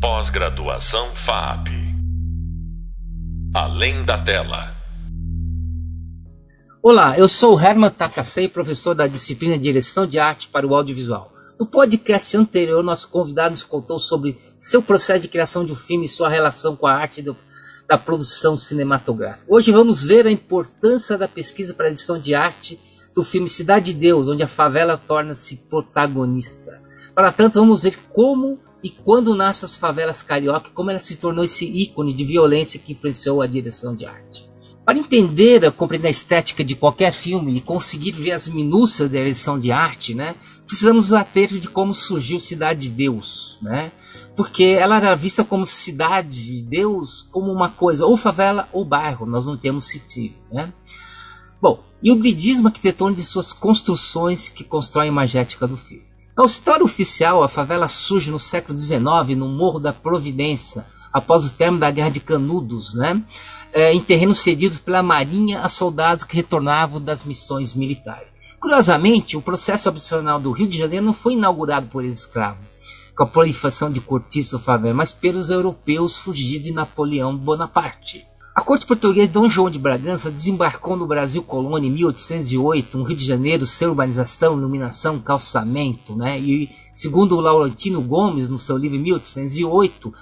Pós-graduação FAP. Além da tela. Olá, eu sou Herman Takasei, professor da disciplina Direção de Arte para o Audiovisual. No podcast anterior, nosso convidado nos contou sobre seu processo de criação de um filme e sua relação com a arte do, da produção cinematográfica. Hoje vamos ver a importância da pesquisa para a edição de arte do filme Cidade de Deus, onde a favela torna-se protagonista. Para tanto, vamos ver como e quando nascem as favelas carioca, como ela se tornou esse ícone de violência que influenciou a direção de arte. Para entender, compreender a estética de qualquer filme e conseguir ver as minúcias da direção de arte, né, precisamos ater de como surgiu Cidade de Deus, né? Porque ela era vista como cidade de Deus, como uma coisa, ou favela ou bairro, nós não temos sentido, né? Bom, e o bridismo arquitetônico de suas construções que constroem a imagética do filme. Na história oficial, a favela surge no século XIX, no Morro da Providência, após o término da Guerra de Canudos, né? É, em terrenos cedidos pela Marinha a soldados que retornavam das missões militares. Curiosamente, o processo opcional do Rio de Janeiro não foi inaugurado por escravos, com a proliferação de cortiços ou favela, mas pelos europeus fugidos de Napoleão Bonaparte. A corte portuguesa Dom João de Bragança desembarcou no Brasil colônia em 1808, no Rio de Janeiro, sem urbanização, iluminação, calçamento, né? E segundo o Laurentino Gomes, no seu livro 1808,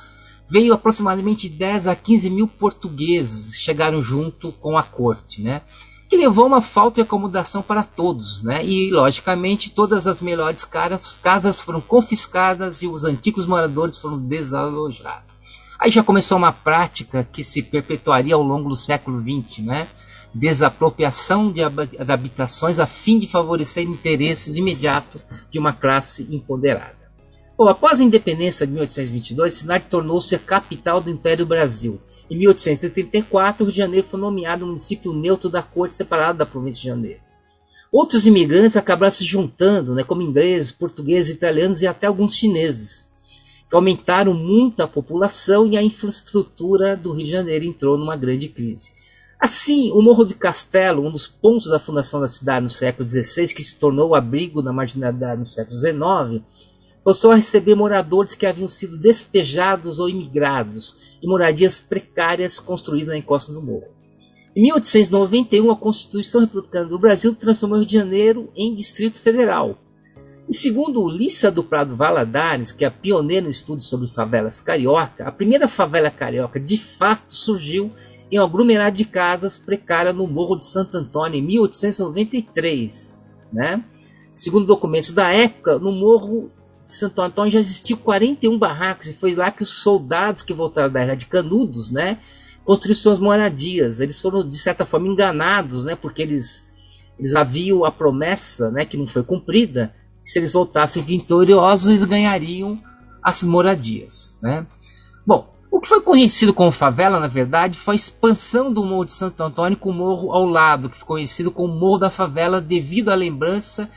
veio aproximadamente 10 a 15 mil portugueses chegaram junto com a corte, né? que levou a uma falta de acomodação para todos, né? E logicamente todas as melhores casas foram confiscadas e os antigos moradores foram desalojados. Aí já começou uma prática que se perpetuaria ao longo do século XX, né? Desapropriação de habitações a fim de favorecer interesses imediatos de uma classe empoderada. Bom, após a independência de 1822, Cidade tornou-se a capital do Império Brasil. Em 1874, o Rio de Janeiro foi nomeado município neutro da corte separado da província de Janeiro. Outros imigrantes acabaram se juntando, né, como ingleses, portugueses, italianos e até alguns chineses, aumentaram muito a população e a infraestrutura do Rio de Janeiro entrou numa grande crise. Assim, o Morro de Castelo, um dos pontos da fundação da cidade no século XVI, que se tornou o abrigo da marginalidade no século XIX, passou a receber moradores que haviam sido despejados ou imigrados em moradias precárias construídas na encosta do morro. Em 1891, a Constituição Republicana do Brasil transformou o Rio de Janeiro em Distrito Federal. E segundo Lissa do Prado Valadares, que é pioneira no estudo sobre favelas carioca, a primeira favela carioca de fato surgiu em um aglomerado de casas precárias no Morro de Santo Antônio em 1893. Né? Segundo documentos da época, no Morro Santo Antônio já existiu 41 barracos e foi lá que os soldados que voltaram da Guerra de Canudos, né, construíram suas moradias. Eles foram de certa forma enganados, né, porque eles eles haviam a promessa, né, que não foi cumprida, se eles voltassem vitoriosos ganhariam as moradias, né? Bom, o que foi conhecido como favela, na verdade, foi a expansão do Morro de Santo Antônio com o morro ao lado, que ficou conhecido como Morro da Favela devido à lembrança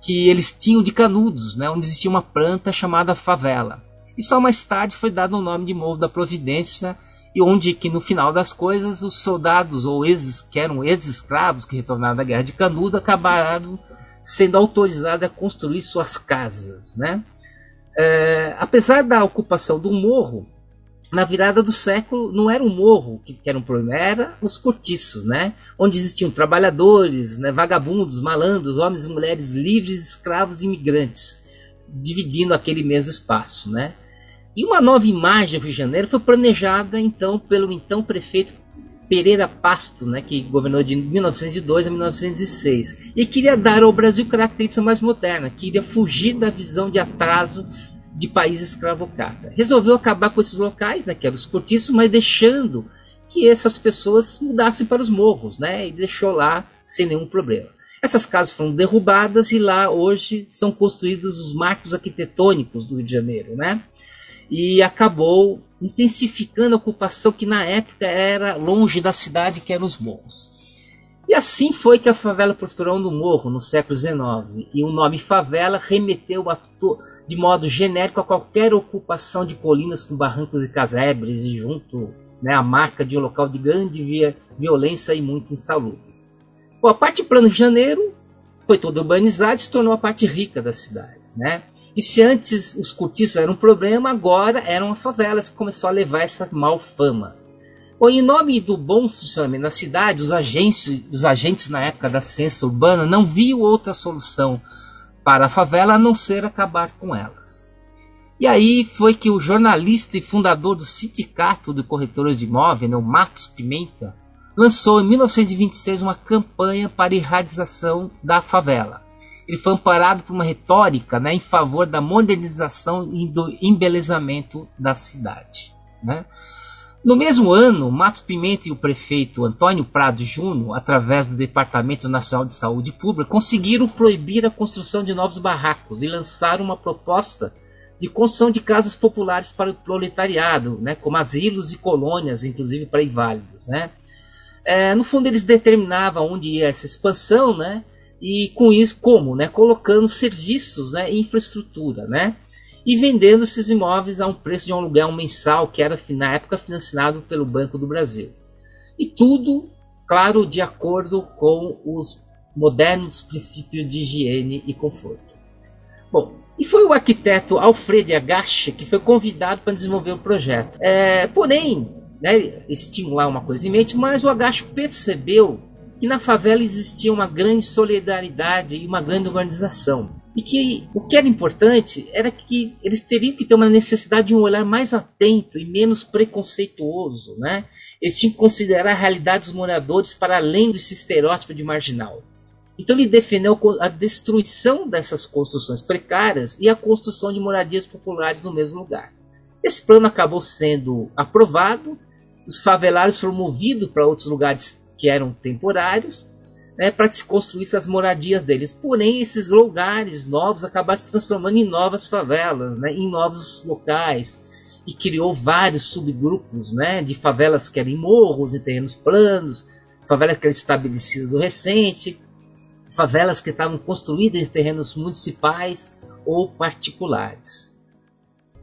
que eles tinham de Canudos, né, onde existia uma planta chamada favela. E só mais tarde foi dado o nome de Morro da Providência, e onde que no final das coisas os soldados ou ex, que eram ex-escravos que retornaram da guerra de Canudos acabaram sendo autorizados a construir suas casas, né? É, apesar da ocupação do morro, na virada do século não era o morro que, que, era um problema, era os cortiços, né? Onde existiam trabalhadores, né? vagabundos, malandros, homens e mulheres livres, escravos e imigrantes, dividindo aquele mesmo espaço, né? E uma nova imagem do Rio de Janeiro foi planejada então pelo então prefeito Pereira Pasto, né, que governou de 1902 a 1906, e queria dar ao Brasil característica mais moderna, queria fugir da visão de atraso de país escravocrata. Resolveu acabar com esses locais, né, que eram os cortiços, mas deixando que essas pessoas mudassem para os morros, né, e deixou lá sem nenhum problema. Essas casas foram derrubadas e lá hoje são construídos os marcos arquitetônicos do Rio de Janeiro, né? E acabou intensificando a ocupação que na época era longe da cidade, que eram os morros. E assim foi que a favela prosperou no morro no século XIX, e o nome favela remeteu a, de modo genérico a qualquer ocupação de colinas com barrancos e casebres, e junto né, a marca de um local de grande via, violência e muito insalubre. Bom, a parte plano de Janeiro foi toda urbanizada e se tornou a parte rica da cidade. Né? E se antes os cortiços eram um problema, agora eram as favelas que começou a levar essa mal fama. Bom, em nome do bom funcionamento na cidade, os agentes, os agentes na época da ciência urbana não viam outra solução para a favela a não ser acabar com elas. E aí foi que o jornalista e fundador do Sindicato de Corretores de Imóveis, né, o Matos Pimenta, lançou em 1926 uma campanha para a erradicação da favela. Ele foi amparado por uma retórica né, em favor da modernização e do embelezamento da cidade. Né? No mesmo ano, Matos Pimenta e o prefeito Antônio Prado Júnior, através do Departamento Nacional de Saúde Pública, conseguiram proibir a construção de novos barracos e lançaram uma proposta de construção de casas populares para o proletariado, né, como asilos e colônias, inclusive para inválidos. Né. É, no fundo, eles determinavam onde ia essa expansão, né, e com isso, como? Né, colocando serviços né, infraestrutura. Né, e vendendo esses imóveis a um preço de um aluguel mensal que era na época financiado pelo Banco do Brasil. E tudo, claro, de acordo com os modernos princípios de higiene e conforto. Bom, e foi o arquiteto Alfred Agache que foi convidado para desenvolver o projeto. É, porém, né, eles uma coisa em mente, mas o Agache percebeu que na favela existia uma grande solidariedade e uma grande organização. E que o que era importante era que eles teriam que ter uma necessidade de um olhar mais atento e menos preconceituoso. Né? Eles tinham que considerar a realidade dos moradores para além desse estereótipo de marginal. Então ele defendeu a destruição dessas construções precárias e a construção de moradias populares no mesmo lugar. Esse plano acabou sendo aprovado, os favelados foram movidos para outros lugares que eram temporários, né, para se construir as moradias deles. Porém, esses lugares novos acabaram se transformando em novas favelas, né, em novos locais, e criou vários subgrupos né, de favelas que eram em morros, em terrenos planos, favelas que eram estabelecidas no recente, favelas que estavam construídas em terrenos municipais ou particulares.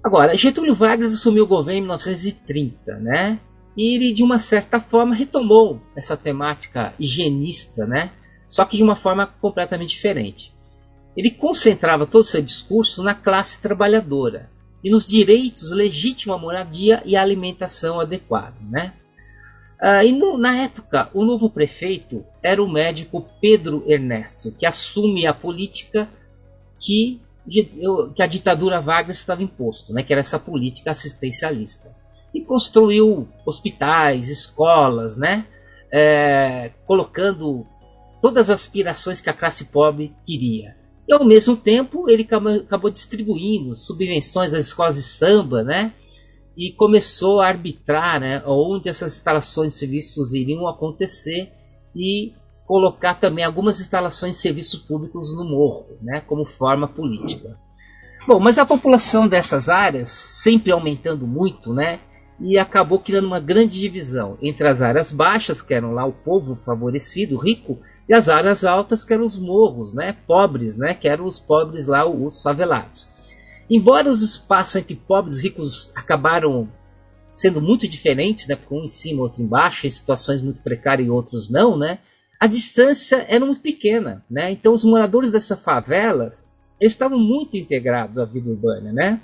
Agora, Getúlio Vargas assumiu o governo em 1930, né? E ele, de uma certa forma, retomou essa temática higienista, né? só que de uma forma completamente diferente. Ele concentrava todo o seu discurso na classe trabalhadora e nos direitos legítimos à moradia e à alimentação adequada. Né? Ah, e no, na época, o novo prefeito era o médico Pedro Ernesto, que assume a política que, que a ditadura Vargas estava imposto, né? que era essa política assistencialista e construiu hospitais, escolas, né? É, colocando todas as aspirações que a classe pobre queria. E ao mesmo tempo ele acabou distribuindo subvenções às escolas de samba, né? E começou a arbitrar, né? Onde essas instalações de serviços iriam acontecer e colocar também algumas instalações de serviços públicos no morro, né? Como forma política. Bom, mas a população dessas áreas sempre aumentando muito, né? E acabou criando uma grande divisão entre as áreas baixas, que eram lá o povo favorecido, rico, e as áreas altas, que eram os morros, né, pobres, né, que eram os pobres lá, os favelados. Embora os espaços entre pobres e ricos acabaram sendo muito diferentes, né, porque um em cima, outro embaixo, em situações muito precárias e outros não, né, a distância era muito pequena, né, então os moradores dessas favelas eles estavam muito integrados à vida urbana, né,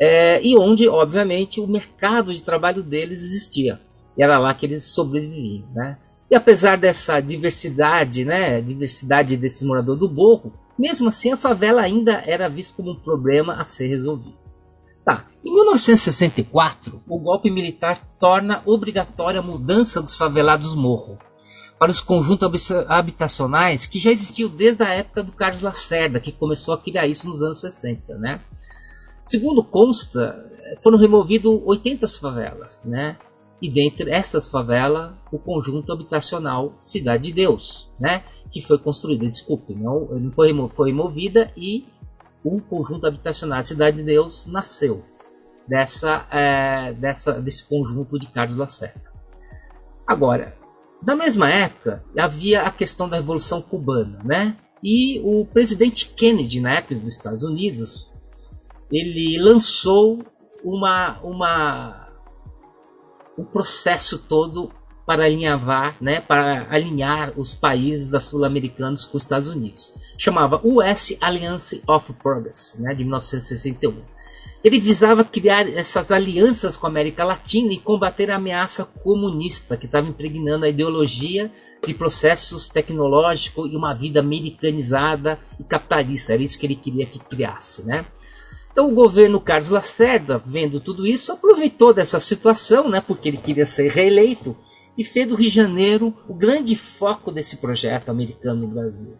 é, e onde, obviamente, o mercado de trabalho deles existia. E era lá que eles sobreviviam. Né? E apesar dessa diversidade, né, diversidade desses moradores do morro, mesmo assim a favela ainda era vista como um problema a ser resolvido. Tá. Em 1964, o golpe militar torna obrigatória a mudança dos favelados morro para os conjuntos habitacionais que já existiam desde a época do Carlos Lacerda, que começou a criar isso nos anos 60. Né? Segundo consta, foram removidas 80 favelas, né? E dentre essas favelas, o conjunto habitacional Cidade de Deus, né? Que foi construída, desculpe, não, não foi, foi removida e o conjunto habitacional Cidade de Deus nasceu dessa, é, dessa, desse conjunto de Carlos Lacerda. Agora, na mesma época, havia a questão da Revolução Cubana, né? E o presidente Kennedy, na época dos Estados Unidos, ele lançou uma, uma um processo todo para alinhavar, né, para alinhar os países da sul-americanos com os Estados Unidos. Chamava US Alliance of Progress, né, de 1961. Ele visava criar essas alianças com a América Latina e combater a ameaça comunista que estava impregnando a ideologia de processos tecnológicos e uma vida americanizada e capitalista. Era isso que ele queria que criasse, né? Então o governo Carlos Lacerda, vendo tudo isso, aproveitou dessa situação, né, porque ele queria ser reeleito, e fez do Rio de Janeiro o grande foco desse projeto americano no Brasil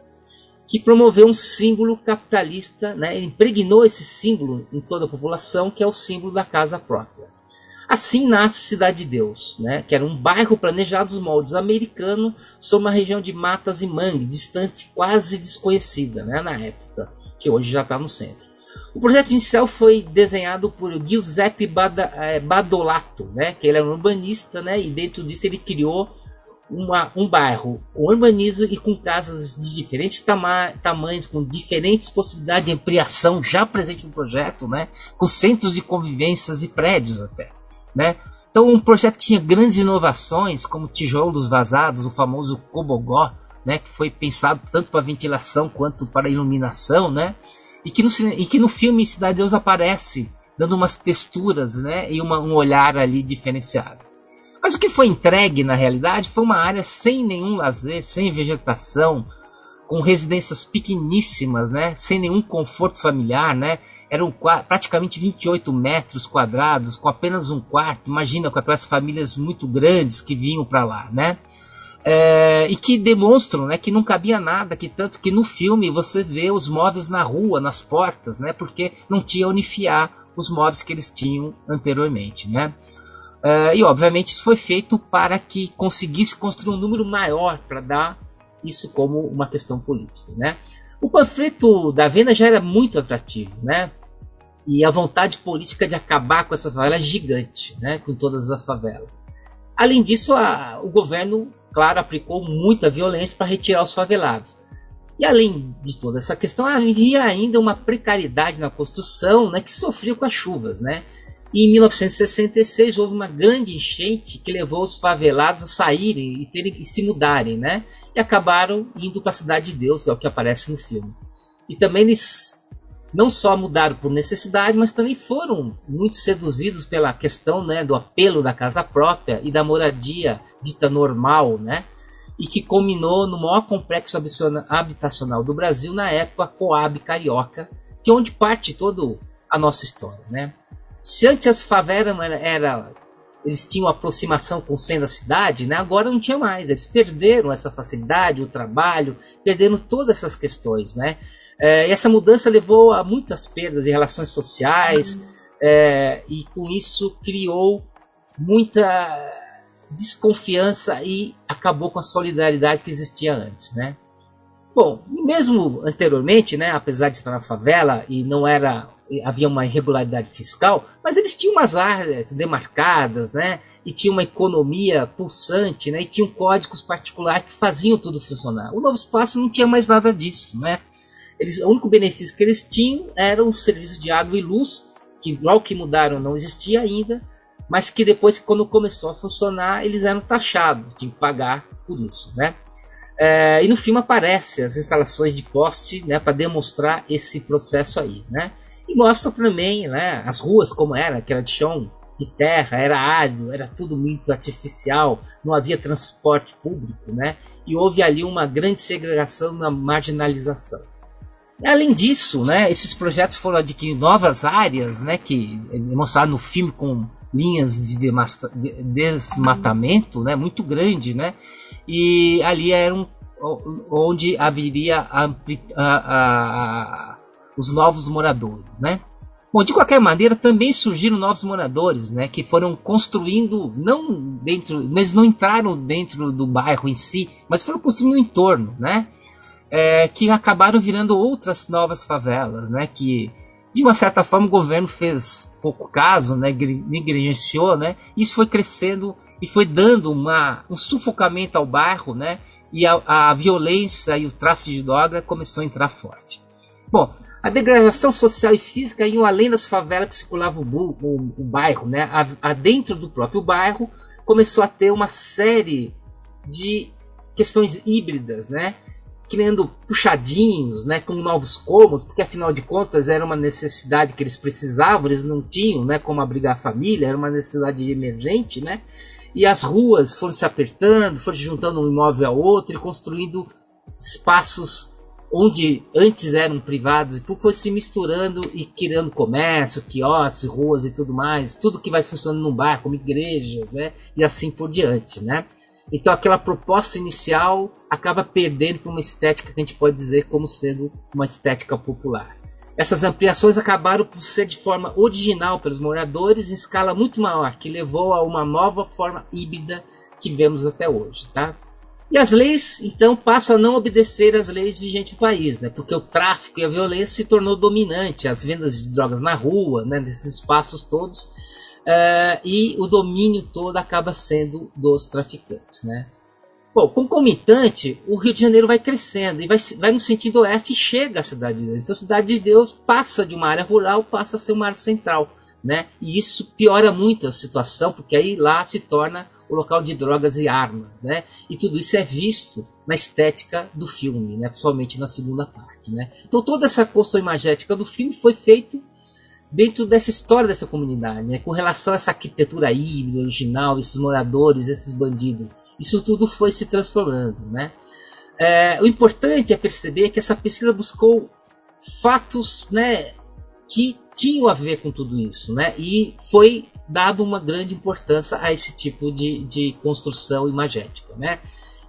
que promoveu um símbolo capitalista, né? impregnou esse símbolo em toda a população, que é o símbolo da casa própria. Assim nasce Cidade de Deus, né? que era um bairro planejado dos moldes americanos sobre uma região de matas e mangue, distante, quase desconhecida né? na época, que hoje já está no centro. O projeto inicial foi desenhado por Giuseppe eh, Badolato, né? que ele é um urbanista, né? e dentro disso ele criou uma, um bairro com urbanismo e com casas de diferentes tama tamanhos, com diferentes possibilidades de ampliação já presente no projeto, né? com centros de convivências e prédios até. Né? Então, um projeto que tinha grandes inovações, como tijolos vazados, o famoso Cobogó, né? que foi pensado tanto para ventilação quanto para iluminação, né? E, que no, e que no filme Cidade de Deus aparece, dando umas texturas né? e uma, um olhar ali diferenciado. Mas o que foi entregue na realidade foi uma área sem nenhum lazer, sem vegetação, com residências pequeníssimas, né, sem nenhum conforto familiar, né, eram praticamente 28 metros quadrados, com apenas um quarto. Imagina com aquelas famílias muito grandes que vinham para lá, né? É, e que demonstram né, que não cabia nada, que tanto que no filme você vê os móveis na rua, nas portas, né, porque não tinha onde fiar os móveis que eles tinham anteriormente. Né? Uh, e obviamente isso foi feito para que conseguisse construir um número maior para dar isso como uma questão política. Né? O panfleto da venda já era muito atrativo, né? e a vontade política de acabar com essas favelas é gigante, né? com todas as favelas. Além disso, a, o governo, claro, aplicou muita violência para retirar os favelados. E além de toda essa questão, havia ainda uma precariedade na construção né, que sofria com as chuvas. Né? E em 1966 houve uma grande enchente que levou os favelados a saírem e, terem, se mudarem, né? E acabaram indo para a Cidade de Deus, é o que aparece no filme. E também eles não só mudaram por necessidade, mas também foram muito seduzidos pela questão né, do apelo da casa própria e da moradia dita normal, né? E que culminou no maior complexo habitacional do Brasil na época, Coab Carioca, que é onde parte toda a nossa história, né? Se antes as favelas era, eles tinham aproximação com o centro da cidade, né? agora não tinha mais. Eles perderam essa facilidade, o trabalho, perderam todas essas questões. Né? É, essa mudança levou a muitas perdas em relações sociais uhum. é, e com isso criou muita desconfiança e acabou com a solidariedade que existia antes. Né? Bom, mesmo anteriormente, né, apesar de estar na favela e não era havia uma irregularidade fiscal, mas eles tinham umas áreas demarcadas, né? E tinha uma economia pulsante, né? E tinham códigos particulares que faziam tudo funcionar. O Novo Espaço não tinha mais nada disso, né? Eles, o único benefício que eles tinham eram os serviços de água e luz, que logo que mudaram não existia ainda, mas que depois, quando começou a funcionar, eles eram taxados, tinham que pagar por isso, né? É, e no filme aparece as instalações de poste, né, para demonstrar esse processo aí, né? E mostra também né, as ruas como era, que era de chão de terra, era árido, era tudo muito artificial, não havia transporte público, né? E houve ali uma grande segregação, uma marginalização. Além disso, né, esses projetos foram adquirindo novas áreas, né, que é mostraram no filme com linhas de desmatamento, né, muito grande, né, e ali era um, onde haveria a, a, a, os novos moradores, né? Bom, de qualquer maneira, também surgiram novos moradores, né, que foram construindo não dentro, eles não entraram dentro do bairro em si, mas foram construindo um entorno, né, é, que acabaram virando outras novas favelas, né, que de uma certa forma o governo fez pouco caso, né, negligenciou, né, isso foi crescendo e foi dando uma, um sufocamento ao bairro, né, e a, a violência e o tráfico de droga começou a entrar forte. Bom, a degradação social e física iam além das favelas que circulavam o, o, o bairro, né? A, a dentro do próprio bairro começou a ter uma série de questões híbridas, né? Criando puxadinhos, né, com novos cômodos, porque afinal de contas era uma necessidade que eles precisavam, eles não tinham, né, como abrigar a família, era uma necessidade emergente, né? E as ruas foram se apertando, foram se juntando um imóvel a outro e construindo espaços onde antes eram privados e tudo foi se misturando e criando comércio, quiosques, ruas e tudo mais, tudo que vai funcionando num bairro, como igrejas, né? E assim por diante, né? Então aquela proposta inicial acaba perdendo para uma estética que a gente pode dizer como sendo uma estética popular. Essas ampliações acabaram por ser de forma original pelos moradores em escala muito maior, que levou a uma nova forma híbrida que vemos até hoje. Tá? E as leis, então, passam a não obedecer às leis vigentes do país, né? porque o tráfico e a violência se tornou dominante, as vendas de drogas na rua, né? nesses espaços todos, Uh, e o domínio todo acaba sendo dos traficantes. Né? Bom, concomitante, o Rio de Janeiro vai crescendo e vai, vai no sentido oeste e chega à Cidade de Deus. Então a Cidade de Deus passa de uma área rural, passa a ser uma área central. Né? E isso piora muito a situação, porque aí lá se torna o local de drogas e armas. Né? E tudo isso é visto na estética do filme, né? principalmente na segunda parte. Né? Então toda essa construção imagética do filme foi feita dentro dessa história dessa comunidade, né? com relação a essa arquitetura híbrida, original, esses moradores, esses bandidos. Isso tudo foi se transformando. Né? É, o importante é perceber que essa pesquisa buscou fatos né, que tinham a ver com tudo isso, né? e foi dado uma grande importância a esse tipo de, de construção imagética. Né?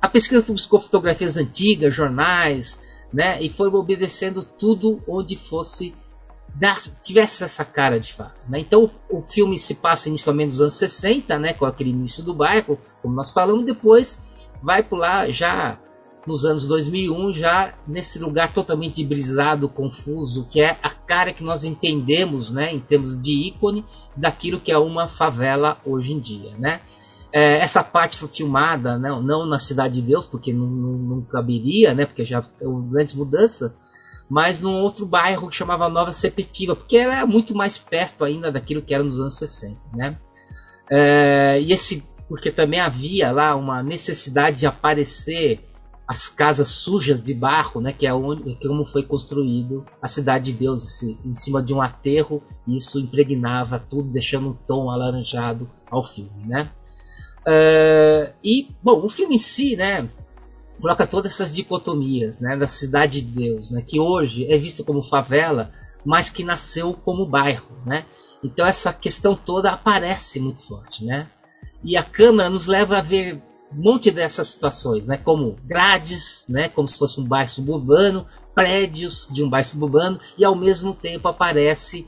A pesquisa buscou fotografias antigas, jornais, né? e foi obedecendo tudo onde fosse tivesse essa cara de fato. Né? Então o filme se passa inicialmente nos anos 60, né, com aquele início do bairro, como nós falamos, depois vai pular já nos anos 2001, já nesse lugar totalmente brisado, confuso, que é a cara que nós entendemos, né, em termos de ícone, daquilo que é uma favela hoje em dia. Né? É, essa parte foi filmada não, não na Cidade de Deus, porque não, não, não caberia, né, porque já houve grandes mudanças, mas num outro bairro que chamava Nova Sepetiba, porque era muito mais perto ainda daquilo que era nos anos 60, né? É, e esse, porque também havia lá uma necessidade de aparecer as casas sujas de barro, né, que é onde, como foi construído a cidade de Deus, esse, em cima de um aterro, e isso impregnava tudo, deixando um tom alaranjado ao filme, né? Uh, e bom, o filme em si, né, coloca todas essas dicotomias né, da cidade de Deus, né, que hoje é vista como favela, mas que nasceu como bairro. Né? Então essa questão toda aparece muito forte. Né? E a Câmara nos leva a ver um monte dessas situações, né, como grades, né, como se fosse um bairro suburbano, prédios de um bairro suburbano, e ao mesmo tempo aparece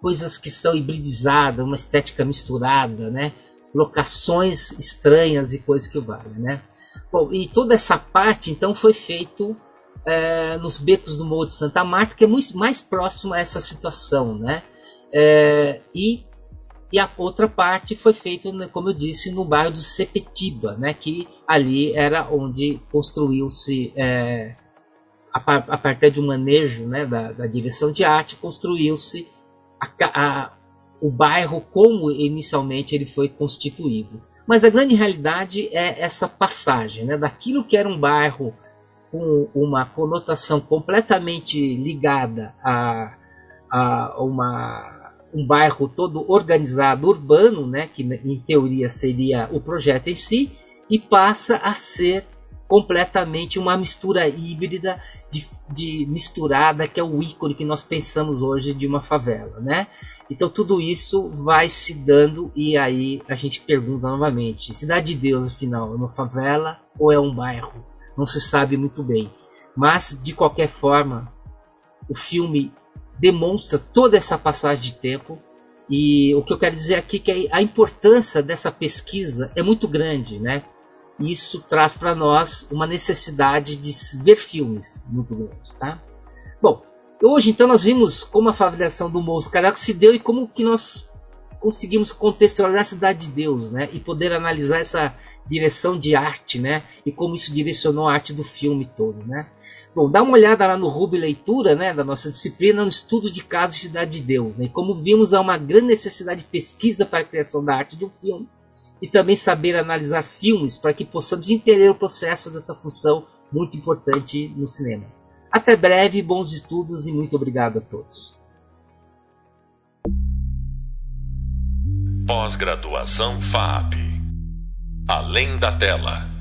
coisas que são hibridizadas, uma estética misturada, né, locações estranhas e coisas que valem. Né? Bom, e toda essa parte então foi feito é, nos becos do Morro de Santa Marta, que é muito mais próximo a essa situação, né? É, e, e a outra parte foi feita, né, como eu disse, no bairro de Sepetiba, né? Que ali era onde construiu-se é, a, a, partir de um manejo né, da, da direção de arte, construiu-se o bairro como inicialmente ele foi constituído. Mas a grande realidade é essa passagem né, daquilo que era um bairro com uma conotação completamente ligada a, a uma, um bairro todo organizado urbano, né, que em teoria seria o projeto em si, e passa a ser completamente uma mistura híbrida de, de, misturada que é o ícone que nós pensamos hoje de uma favela, né? Então tudo isso vai se dando e aí a gente pergunta novamente: Cidade de Deus, afinal, é uma favela ou é um bairro? Não se sabe muito bem. Mas de qualquer forma, o filme demonstra toda essa passagem de tempo e o que eu quero dizer aqui é que a importância dessa pesquisa é muito grande, né? Isso traz para nós uma necessidade de ver filmes muito grande, tá? Bom, hoje então nós vimos como a favelação do Morro Caraca se deu e como que nós conseguimos contextualizar a cidade de Deus, né? E poder analisar essa direção de arte, né? E como isso direcionou a arte do filme todo, né? Bom, dá uma olhada lá no Ruby Leitura, né? Da nossa disciplina no estudo de casos de cidade de Deus, né? E como vimos há uma grande necessidade de pesquisa para a criação da arte de um filme e também saber analisar filmes para que possamos entender o processo dessa função muito importante no cinema. Até breve, bons estudos e muito obrigado a todos. Pós-graduação FAP Além da tela.